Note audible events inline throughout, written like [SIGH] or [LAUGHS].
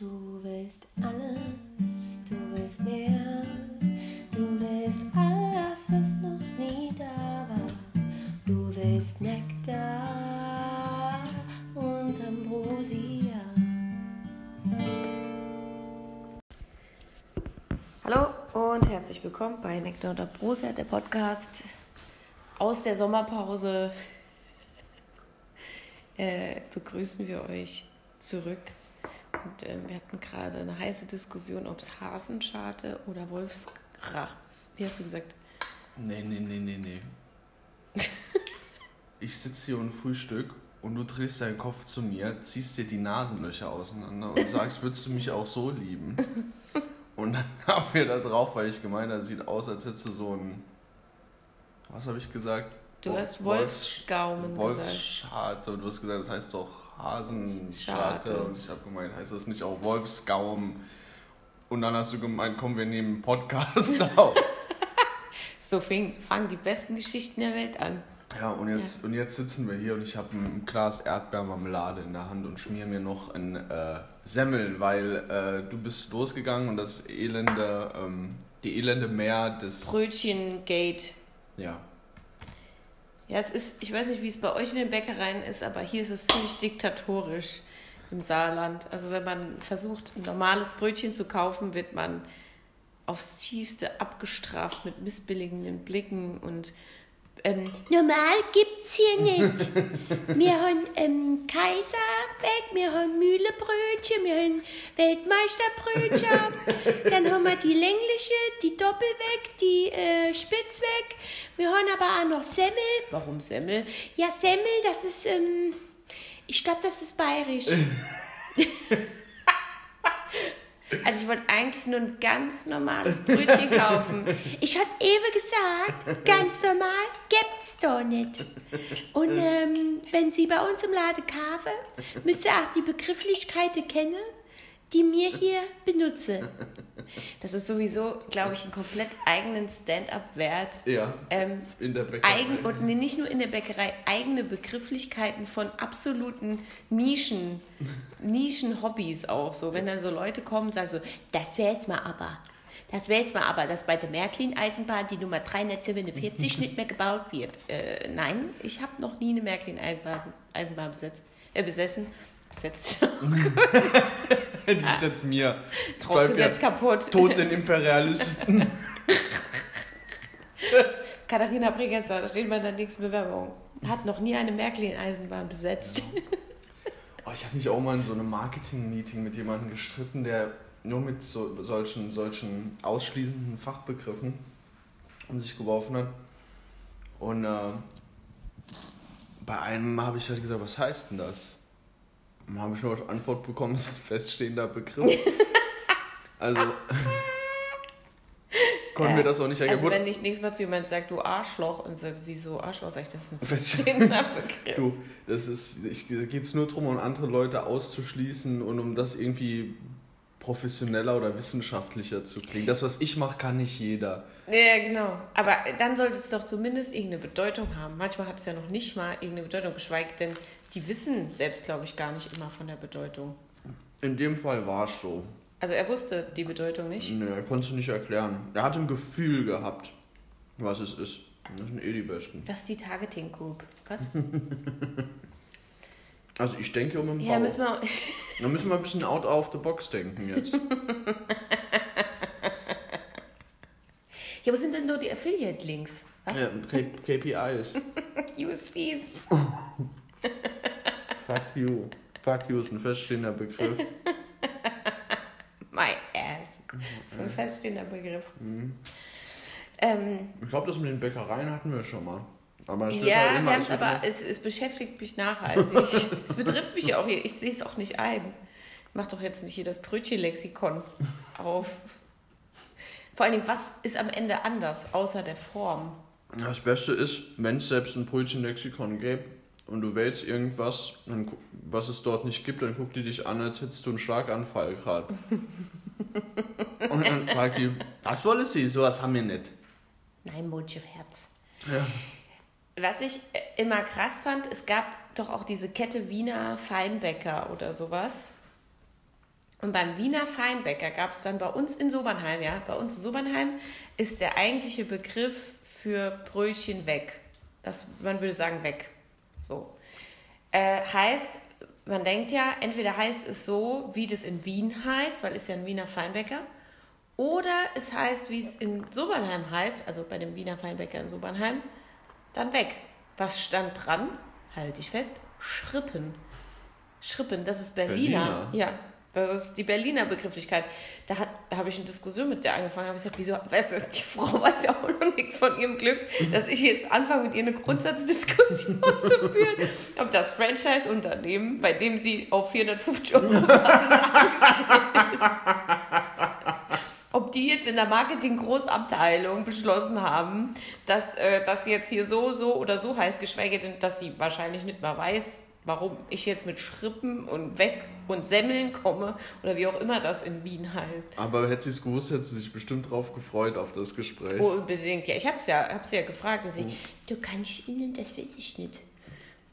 Du willst alles, du willst mehr. Du willst alles, was noch nie da war. Du willst Nektar und Ambrosia. Hallo und herzlich willkommen bei Nektar und Ambrosia, der Podcast aus der Sommerpause. [LAUGHS] Äh, begrüßen wir euch zurück. Und äh, wir hatten gerade eine heiße Diskussion, ob es Hasenscharte oder Wolfsrach. Wie hast du gesagt? Nee, nee, nee, nee, nee. [LAUGHS] ich sitze hier und frühstück und du drehst deinen Kopf zu mir, ziehst dir die Nasenlöcher auseinander und sagst, würdest du mich auch so lieben? Und dann [LAUGHS] haben wir da drauf, weil ich gemeint habe, sieht aus, als hättest du so ein. Was habe ich gesagt? Du hast Wolfsgaumen gesagt. Wolfsscharte. Und du hast gesagt, das heißt doch Hasenscharte. Scharte. Und ich habe gemeint, heißt das nicht auch Wolfsgaum? Und dann hast du gemeint, komm, wir nehmen einen Podcast [LAUGHS] auf. [LAUGHS] So fangen die besten Geschichten der Welt an. Ja, und jetzt, und jetzt sitzen wir hier und ich habe ein Glas Erdbeermarmelade in der Hand und schmier mir noch ein äh, Semmel, weil äh, du bist losgegangen und das elende, ähm, die elende Meer des... Brötchengate. Ja. Ja, es ist, ich weiß nicht, wie es bei euch in den Bäckereien ist, aber hier ist es ziemlich diktatorisch im Saarland. Also wenn man versucht, ein normales Brötchen zu kaufen, wird man aufs tiefste abgestraft mit missbilligenden Blicken und ähm, Normal gibt's hier nicht. [LAUGHS] Wir haben ähm, Kaiserbeck, wir haben Mühlebrötchen, wir haben Weltmeisterbrötchen, dann haben wir die längliche, die Doppelweg, die äh, Spitzweg. Wir haben aber auch noch Semmel. warum Semmel? Ja, Semmel, das ist, ähm, ich glaube, das ist bayerisch. [LAUGHS] Also ich wollte eigentlich nur ein ganz normales Brötchen kaufen. Ich hab eben gesagt, ganz normal gibt's doch nicht. Und ähm, wenn Sie bei uns im Laden kaufen, müsst ihr auch die Begrifflichkeiten kennen, die mir hier benutze. [LAUGHS] Das ist sowieso, glaube ich, einen komplett eigenen Stand-up wert. Ja, Ähm, in der Bäckerei. eigen, und nee, nicht nur in der Bäckerei, eigene Begrifflichkeiten von absoluten Nischen, Nischen-Hobbys auch so. Wenn dann so Leute kommen und sagen so, Das wär's mal aber. Das wär's mal aber, dass bei der Märklin-Eisenbahn die Nummer 347 nicht mehr gebaut wird. äh, nein, ich habe noch nie eine Märklin-Eisenbahn Eisenbahn besetzt, äh, besessen. Besetzt. [LAUGHS] [LAUGHS] [LAUGHS] Die ist jetzt mir. Draufgesetzt, ja kaputt. [LAUGHS] tot den Imperialisten. [LAUGHS] Katharina Bregenzer, da steht in der nächsten Bewerbung. Hat noch nie eine Märklin-Eisenbahn besetzt. Oh, ich habe mich auch mal in so einem Marketing-Meeting mit jemandem gestritten, der nur mit so, solchen, solchen ausschließenden Fachbegriffen um sich geworfen hat. Und äh, bei einem habe ich halt gesagt, was heißt denn das? Habe ich nur als Antwort bekommen, ist ein feststehender Begriff. [LAUGHS] also konnten wir das auch nicht erkennen. Also wenn ich nächstes Mal zu jemandem sage, du Arschloch, und sagt, wieso Arschloch, sag ich, das ist ein Fest- stehender Begriff. Du, das ist, ich, geht es nur darum, um andere Leute auszuschließen und um das irgendwie professioneller oder wissenschaftlicher zu klingen. Das, was ich mache, kann nicht jeder. Ja, genau. Aber dann sollte es doch zumindest irgendeine Bedeutung haben. Manchmal hat es ja noch nicht mal irgendeine Bedeutung, geschweige denn, die wissen selbst, glaube ich, gar nicht immer von der Bedeutung. In dem Fall war es so. Also er wusste die Bedeutung nicht. Nee, er konnte es nicht erklären. Er hat ein Gefühl gehabt, was es ist. Das sind eh die Besten. Das ist die Targeting Group. Was? [LAUGHS] Also ich denke um den Ja, Bau. müssen wir. [LAUGHS] Da müssen wir ein bisschen out of the box denken jetzt. [LAUGHS] Ja, wo sind denn nur die Affiliate-Links? Was? ja, KPIs. USBs. Fuck you. Fuck you ist ein feststehender Begriff. [LAUGHS] My ass. So ein feststehender Begriff. Mhm. Ähm, Ich glaube, das mit den Bäckereien hatten wir schon mal. Aber es ja, halt immer, wir haben es aber, es, es beschäftigt mich nachhaltig. [LAUGHS] es betrifft mich auch hier. Ich sehe es auch nicht ein. Mach doch jetzt nicht hier das Brötchenlexikon auf. Vor allen Dingen, was ist am Ende anders, außer der Form? Das Beste ist, wenn es selbst ein Brötchenlexikon gäbe und du wählst irgendwas, dann, was es dort nicht gibt, dann guckt die dich an, als hättest du einen Schlaganfall gerade. [LAUGHS] und dann fragt die, was wollen sie? Sowas haben wir nicht. Nein, Mundschifferz. Ja. Was ich äh, immer krass fand, es gab doch auch diese Kette Wiener Feinbäcker oder sowas. Und beim Wiener Feinbäcker gab es dann bei uns in Sobernheim, ja, bei uns in Sobernheim ist der eigentliche Begriff für Brötchen weg. Das, man würde sagen weg. So. Äh, heißt, man denkt ja, entweder heißt es so, wie das in Wien heißt, weil es ja ein Wiener Feinbäcker, oder es heißt, wie es in Sobernheim heißt, also bei dem Wiener Feinbäcker in Sobernheim, dann weg. Was stand dran? Halte ich fest. Schrippen. Schrippen, das ist Berliner. Berliner. Ja, das ist die Berliner Begrifflichkeit. Da, da habe ich eine Diskussion mit der angefangen. Da habe ich gesagt, wieso, weißt du, die Frau weiß ja auch noch nichts von ihrem Glück, dass ich jetzt anfange, mit ihr eine Grundsatzdiskussion [LAUGHS] zu führen, ob das Franchise-Unternehmen, bei dem sie auf 450 Euro angestellt ist, ob die jetzt in der Marketing-Großabteilung beschlossen haben, dass äh, das jetzt hier so, so oder so heißt, geschweige denn, dass sie wahrscheinlich nicht mal weiß, warum ich jetzt mit Schrippen und Weg und Semmeln komme oder wie auch immer das in Wien heißt. Aber hätte sie es gewusst, hätte sie sich bestimmt drauf gefreut auf das Gespräch. Oh, unbedingt. Ja, ich habe ja, hab's ja gefragt. Und sie, Hm. Du kannst ihnen, das weiß ich nicht.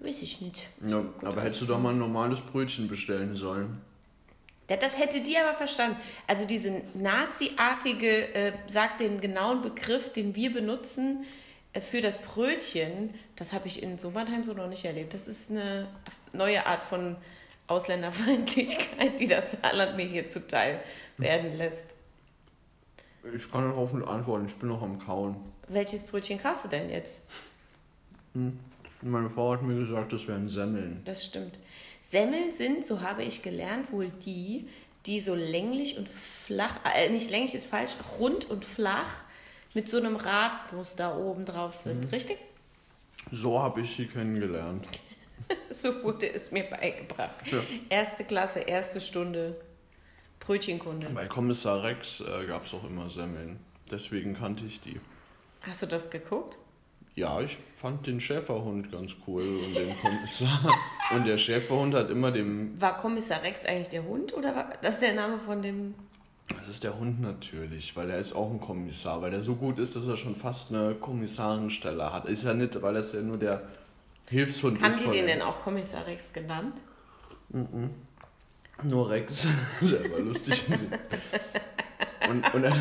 Weiß ich nicht. Ja, aber hättest du doch mal ein normales Brötchen bestellen sollen. Ja, das hätte die aber verstanden. Also diese Nazi-artige, äh, sagt den genauen Begriff, den wir benutzen für das Brötchen, das habe ich in Sobernheim so noch nicht erlebt. Das ist eine neue Art von Ausländerfeindlichkeit, die das Saarland mir hier zuteil werden lässt. Ich kann darauf nicht antworten, ich bin noch am Kauen. Welches Brötchen kaufst du denn jetzt? Meine Frau hat mir gesagt, das wären Semmeln. Das stimmt. Semmeln sind, so habe ich gelernt, wohl die, die so länglich und flach, äh, nicht länglich ist falsch, rund und flach mit so einem Radmuster oben drauf sind. Richtig? So habe ich sie kennengelernt. [LAUGHS] So wurde es mir beigebracht. Ja. Erste Klasse, erste Stunde Brötchenkunde. Bei Kommissar Rex äh, gab es auch immer Semmeln. Deswegen kannte ich die. Hast du das geguckt? Ja, ich fand den Schäferhund ganz cool und den Kommissar. [LAUGHS] und der Schäferhund hat immer dem. War Kommissar Rex eigentlich der Hund oder war das der Name von dem? Das ist der Hund natürlich, weil er ist auch ein Kommissar, weil der so gut ist, dass er schon fast eine Kommissarenstelle hat. Ist ja nicht, weil das ja nur der Hilfshund Haben ist. die von den denn auch Kommissar Rex genannt? Nur Rex. [LAUGHS] Selber lustig. und, und er,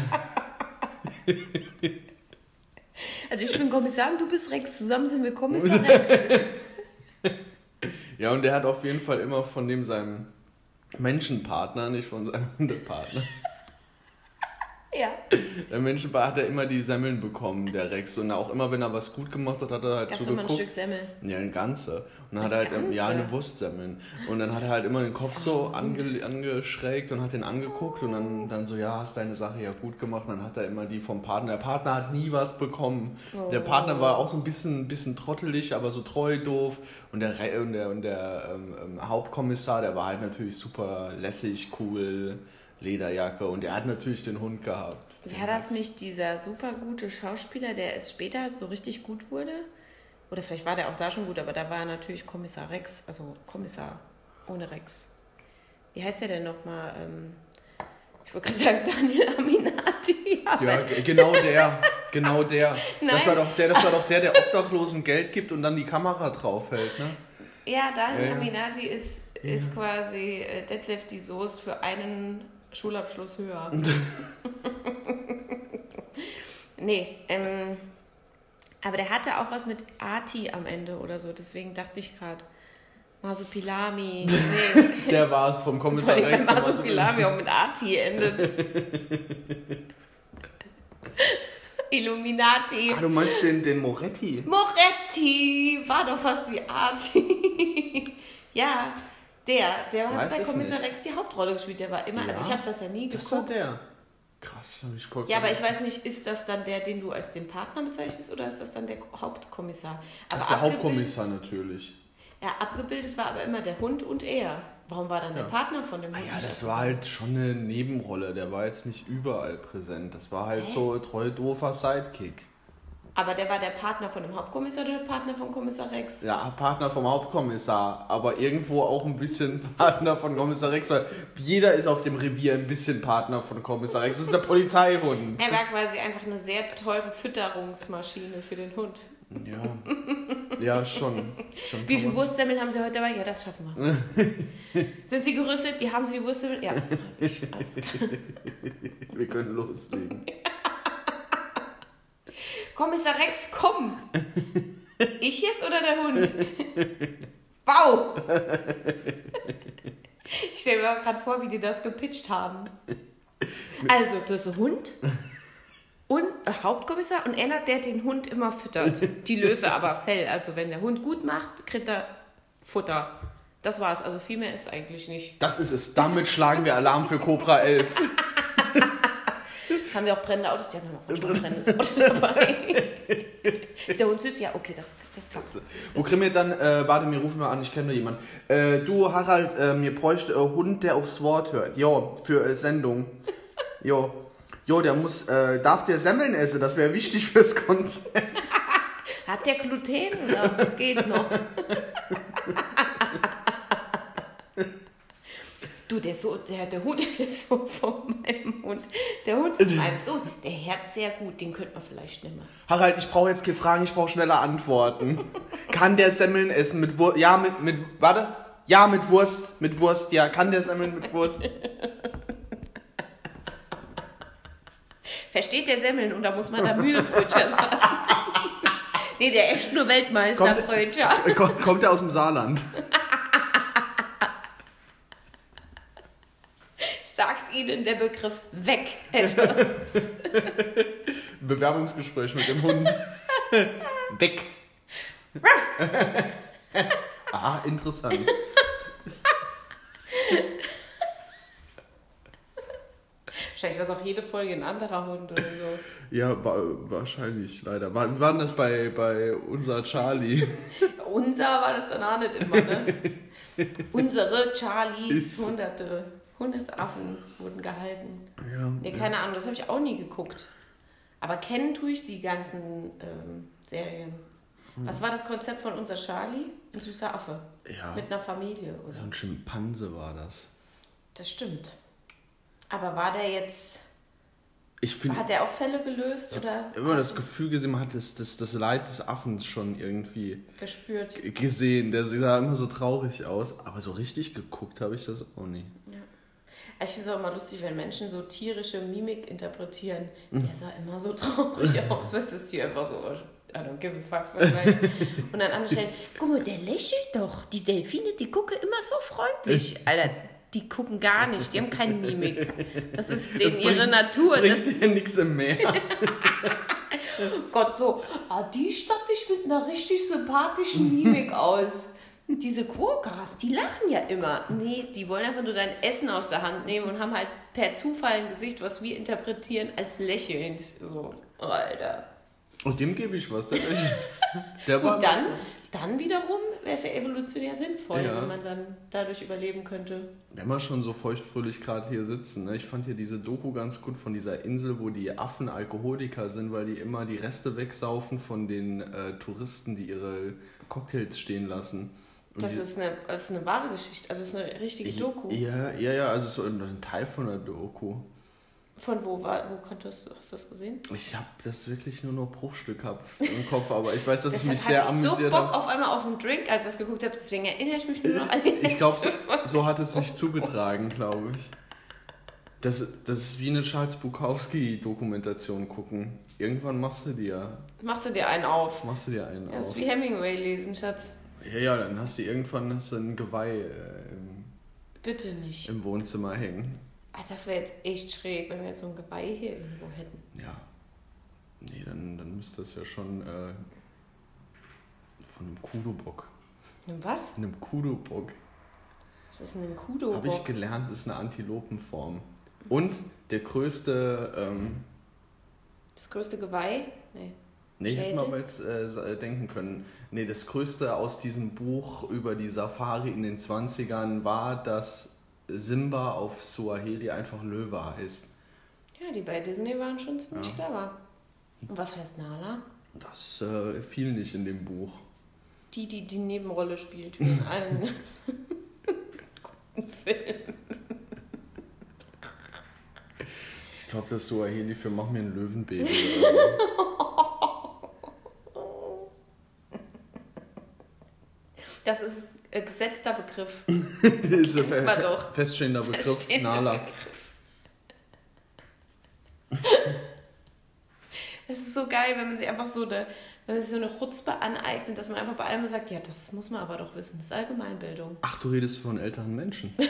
Also ich bin Kommissar und du bist Rex. Zusammen sind wir Kommissar [LAUGHS] Rex. ja, und der hat auf jeden Fall immer von dem seinem Menschenpartner, nicht von seinem Hundepartner. Ja. Der Menschenpartner hat er immer die Semmeln bekommen, der Rex. Und auch immer, wenn er was gut gemacht hat, hat er halt Gab's noch mal ein. Stück Semmel. Ja, eine ganze. Und dann hat er halt, ja, ganze? eine Wurstsemmeln. Und dann hat er halt immer den Kopf so ange, angeschrägt und hat den angeguckt und dann, dann so, ja, hast deine Sache ja gut gemacht. Und dann hat er immer die vom Partner. Der Partner hat nie was bekommen. Der Partner war auch so ein bisschen, bisschen trottelig, aber so treu doof. Und der, und der, und der ähm, ähm, Hauptkommissar, der war halt natürlich super lässig, cool, Lederjacke. Und er hat natürlich den Hund gehabt. War das nicht dieser super gute Schauspieler, der es später so richtig gut wurde? Oder vielleicht war der auch da schon gut, aber da war er natürlich Kommissar Rex, also Kommissar ohne Rex. Wie heißt der denn nochmal? Ähm, ich wollte gerade sagen [LAUGHS] Daniel Aminati. Ja, genau der. Genau der. [LAUGHS] Das war, doch der das war doch der, der Obdachlosen Geld gibt und dann die Kamera draufhält, ne? Ja, Daniel Ja, ja. Aminati ist, ist quasi äh, Detlef die Soest für einen Schulabschluss höher. [LAUGHS] nee, ähm, aber der hatte auch was mit Ati am Ende oder so, deswegen dachte ich gerade, Masupilami. [LAUGHS] Nee, Der war es vom Kommissar Rex. der Masupilami auch mit Ati endet. [LAUGHS] Illuminati. Ah, du meinst den, den Moretti? Moretti war doch fast wie Arti. ja, der, der hat Weiß bei ich Kommissar nicht. Rex die Hauptrolle gespielt. Der war immer, also Ja, ich habe das ja nie Das war geguckt. der. Krass, ich voll Ja, aber ich weiß nicht, ist das dann der, den du als den Partner bezeichnest oder ist das dann der Hauptkommissar? Aber Das ist der Hauptkommissar natürlich. Ja, abgebildet war aber immer der Hund und er. Warum war dann der Ja. Partner von dem Ah Hund? ja, nicht das war halt schon eine Nebenrolle. Der war jetzt nicht überall präsent. Das war halt Hä? so treu doofer Sidekick. Aber der war der Partner von dem Hauptkommissar oder der Partner von Kommissar Rex? Ja, Partner vom Hauptkommissar, aber irgendwo auch ein bisschen [LAUGHS] Partner von Kommissar Rex, weil jeder ist auf dem Revier ein bisschen Partner von Kommissar Rex. Das ist der Polizeihund. [LAUGHS] Er war quasi einfach eine sehr teure Fütterungsmaschine für den Hund. Ja. Ja, schon. schon Wie viele Wurstsemmeln haben Sie heute dabei? Ja, das schaffen wir. [LAUGHS] Sind Sie gerüstet? Ja, haben Sie die Wurstsemmeln? Ja. Ich. Wir können loslegen. Kommissar Rex, komm! [LAUGHS] Ich jetzt oder der Hund? Bau! Ich stelle mir auch gerade vor, wie die das gepitcht haben. Also, du hast einen Hund und ein Hauptkommissar und einer, der den Hund immer füttert. Die löse aber Fell. Also, wenn der Hund gut macht, kriegt er Futter. Das war's. Also, viel mehr ist eigentlich nicht. Das ist es. Damit schlagen wir Alarm für Cobra 11. [LAUGHS] Haben wir auch brennende Autos? Ja, haben wir auch manchmal brennendes Auto dabei. [LAUGHS] Ist der Hund süß? Ja, okay, das, das klappt. Wo kriegen wir dann, äh, warte, mir rufen wir an, ich kenne nur jemanden. Äh, du, Harald, äh, mir bräuchte ein Hund, der aufs Wort hört. Jo, für äh, Sendung. [LAUGHS] Jo. Jo, der muss, äh, darf der Semmeln essen, das wäre wichtig fürs Konzept. [LAUGHS] Hat der Gluten oder geht noch? Du, der, so, der, der Hund der Sohn von meinem Hund, der Hund [LAUGHS] von meinem Sohn, der hört sehr gut, den könnte man vielleicht nehmen. Harald, ich brauche jetzt keine Fragen, ich brauche schneller Antworten. [LAUGHS] Kann der Semmeln essen mit Wurst? Ja, mit, mit, warte. Ja, mit Wurst, mit Wurst, ja. Kann der Semmeln mit Wurst? [LAUGHS] Versteht der Semmeln und da muss man da Mühlebrötchen sagen. nee, der ist nur Weltmeisterbrötchen. Äh, Kommt, kommt der aus dem Saarland? Sagt Ihnen der Begriff weg. etwas? [LAUGHS] Bewerbungsgespräch mit dem Hund. [LAUGHS] Weg. [LAUGHS] ah, interessant. Wahrscheinlich war es auch jede Folge ein anderer Hund oder so. Ja, wa wahrscheinlich, leider. War, wie war denn das bei, bei unser Charlie? Unser war das dann auch nicht immer, ne? Unsere Charlies, hunderte, hunderte Affen wurden gehalten. Ja, Nee, keine Ahnung, das habe ich auch nie geguckt. Aber kennen tue ich die ganzen ähm, Serien. Was war das Konzept von unser Charlie? Ein süßer Affe. ja. Mit einer Familie, so oder? ein Schimpanse war das. Das stimmt. Aber war der jetzt. Ich finde Hat der auch Fälle gelöst oder immer das Gefühl gesehen, man hat das, das, das Leid des Affens schon irgendwie gespürt? gesehen. Der sah immer so traurig aus. Aber so richtig geguckt habe ich das auch nie. Ich finde es auch immer lustig, wenn Menschen so tierische Mimik interpretieren. Mhm. Der sah immer so traurig [LAUGHS] aus. Was ist hier einfach so? I don't give a fuck. Und an anderen Stellen, guck mal, der lächelt doch. Die Delfine, die gucken immer so freundlich. Alter, die gucken gar nicht. Die haben keine Mimik. Das ist denen ihre bringt- Natur. Das Bringt dir nichts im Meer. [LAUGHS] Gott so, ah, die statt dich mit einer richtig sympathischen Mimik aus. Diese Quokkas, die lachen ja immer. Nee, die wollen einfach nur dein Essen aus der Hand nehmen und haben halt per Zufall ein Gesicht, was wir interpretieren als lächelnd. So, Alter. Und dem gebe ich was. Der, [LAUGHS] der war Und dann, dann wiederum wäre es ja evolutionär sinnvoll, Ja. wenn man dann dadurch überleben könnte. Wenn wir schon so feuchtfröhlich gerade hier sitzen, ne? ich fand hier diese Doku ganz gut von dieser Insel, wo die Affen Alkoholiker sind, weil die immer die Reste wegsaufen von den äh, Touristen, die ihre Cocktails stehen lassen. Das ist, eine, das ist eine wahre Geschichte, also es ist eine richtige Doku. Ja, ja, ja, also so ein Teil von der Doku. Von wo war, wo konntest du, hast du das gesehen? Ich habe das wirklich nur noch bruchstückhaft im Kopf, aber ich weiß, dass ich Deshalb mich sehr hatte ich so amüsiert Bock auf einmal auf einen Drink, als ich das geguckt habe. Deswegen erinnere ich mich nur noch an den Ich glaube, so, so hat es sich zugetragen, glaube ich. Das, das ist wie eine Charles Bukowski-Dokumentation gucken. Irgendwann machst du dir, Machst du dir einen auf. machst du dir einen Ja, das auf. ist wie Hemingway lesen, Schatz. Ja, ja, dann hast du irgendwann hast du ein Geweih äh, im, Bitte nicht. im Wohnzimmer hängen. Ah, Das wäre jetzt echt schräg, wenn wir jetzt so ein Geweih hier irgendwo hätten. Ja. Nee, dann, dann müsste das ja schon äh, von einem Kudobock. Nimm was? Einem Kudobock. Was ist denn ein Kudo? Habe ich gelernt, ist eine Antilopenform. Und der größte, ähm, Das größte Geweih? Nee. Nee, hätte man aber jetzt äh, denken können. Nee, das größte aus diesem Buch über die Safari in den 20ern war, dass Simba auf Suaheli einfach Löwe heißt. Ja, die bei Disney waren schon ziemlich Ja. clever. Und was heißt Nala? Das äh, fiel nicht in dem Buch. Die, die die Nebenrolle spielt, wie in allen guten Filmen. Ich glaube, das Suaheli für Mach mir ein Löwenbaby. [LAUGHS] oder so. Das ist ein gesetzter Begriff. [LAUGHS] ist ein fe doch. feststehender Begriff. Feststehender Nala. [LAUGHS] Es ist so geil, wenn man sich einfach so eine, wenn man sich so eine Chutzpe aneignet, dass man einfach bei allem sagt, ja, das muss man aber doch wissen. Das ist Allgemeinbildung. Ach, du redest von älteren Menschen. [LAUGHS]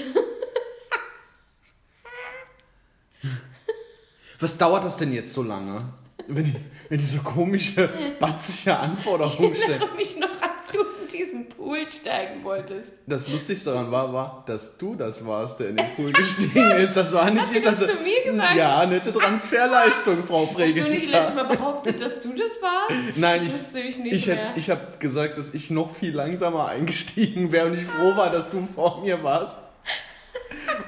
Was dauert das denn jetzt so lange? Wenn die, wenn die so komische, batzige Anforderungen Ich stellen. erinnere mich noch, als du in diesen Pool steigen wolltest. Das Lustigste daran war, war, dass du das warst, der in den Pool gestiegen [LAUGHS] ist. Das war nicht Hast du das das- zu mir gesagt? Ja, nette Transferleistung, [LAUGHS] Frau Hast du nicht letztes Bregenzer. Mal behauptet, dass du das warst? Nein, ich ich, ich, hätte- ich habe gesagt, dass ich noch viel langsamer eingestiegen wäre und ich froh war, dass du vor mir warst.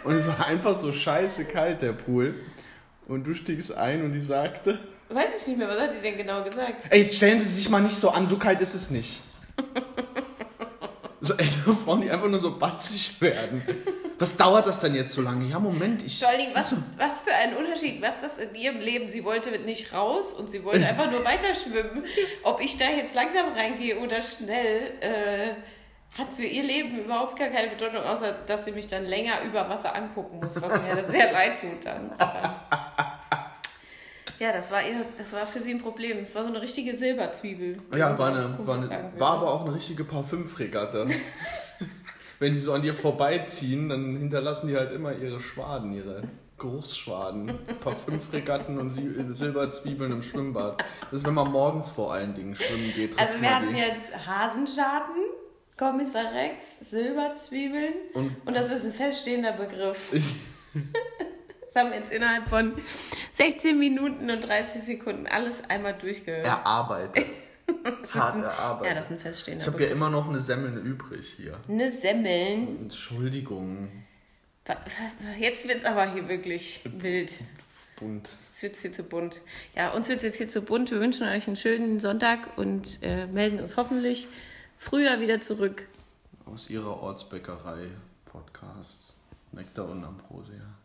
Und es war einfach so scheiße kalt, der Pool. Und du stiegst ein und die sagte, Weiß ich nicht mehr, was hat die denn genau gesagt? ey, jetzt stellen Sie sich mal nicht so an, so kalt ist es nicht. [LAUGHS] So ältere Frauen, die einfach nur so batzig werden. Was dauert das denn jetzt so lange? Ja, Moment, ich... Vor allen Dingen, was, was für einen Unterschied macht das in ihrem Leben? Sie wollte nicht raus und sie wollte einfach nur weiter schwimmen. Ob ich da jetzt langsam reingehe oder schnell, äh, hat für ihr Leben überhaupt gar keine Bedeutung, außer dass sie mich dann länger über Wasser angucken muss, was mir ja sehr leid tut dann. [LAUGHS] Ja, das war, ihr, das war für sie ein Problem. Es war so eine richtige Silberzwiebel. wie Ja, war, eine, war, eine, war aber auch eine richtige Parfümfregatte. [LAUGHS] Wenn die so an dir vorbeiziehen, dann hinterlassen die halt immer ihre Schwaden, ihre Geruchsschwaden. Parfümfregatten und Silberzwiebeln im Schwimmbad. Das ist, wenn man morgens vor allen Dingen schwimmen geht. Also wir hatten jetzt Hasenschaden, Kommissar Rex, Silberzwiebeln Und- und das ist ein feststehender Begriff. [LAUGHS] Das haben wir jetzt innerhalb von 16 Minuten und 30 Sekunden alles einmal durchgehört. Erarbeitet. [LAUGHS] Hart ein, erarbeitet. Ja, das ist ein feststehender Ich habe ja immer noch eine Semmel übrig hier. Eine Semmeln. Entschuldigung. Jetzt wird es aber hier wirklich wild. Bunt. Jetzt wird es hier zu bunt. Ja, uns wird es jetzt hier zu bunt. Wir wünschen euch einen schönen Sonntag und äh, melden uns hoffentlich früher wieder zurück. Aus ihrer Ortsbäckerei Podcast. Nektar und Ambrosia.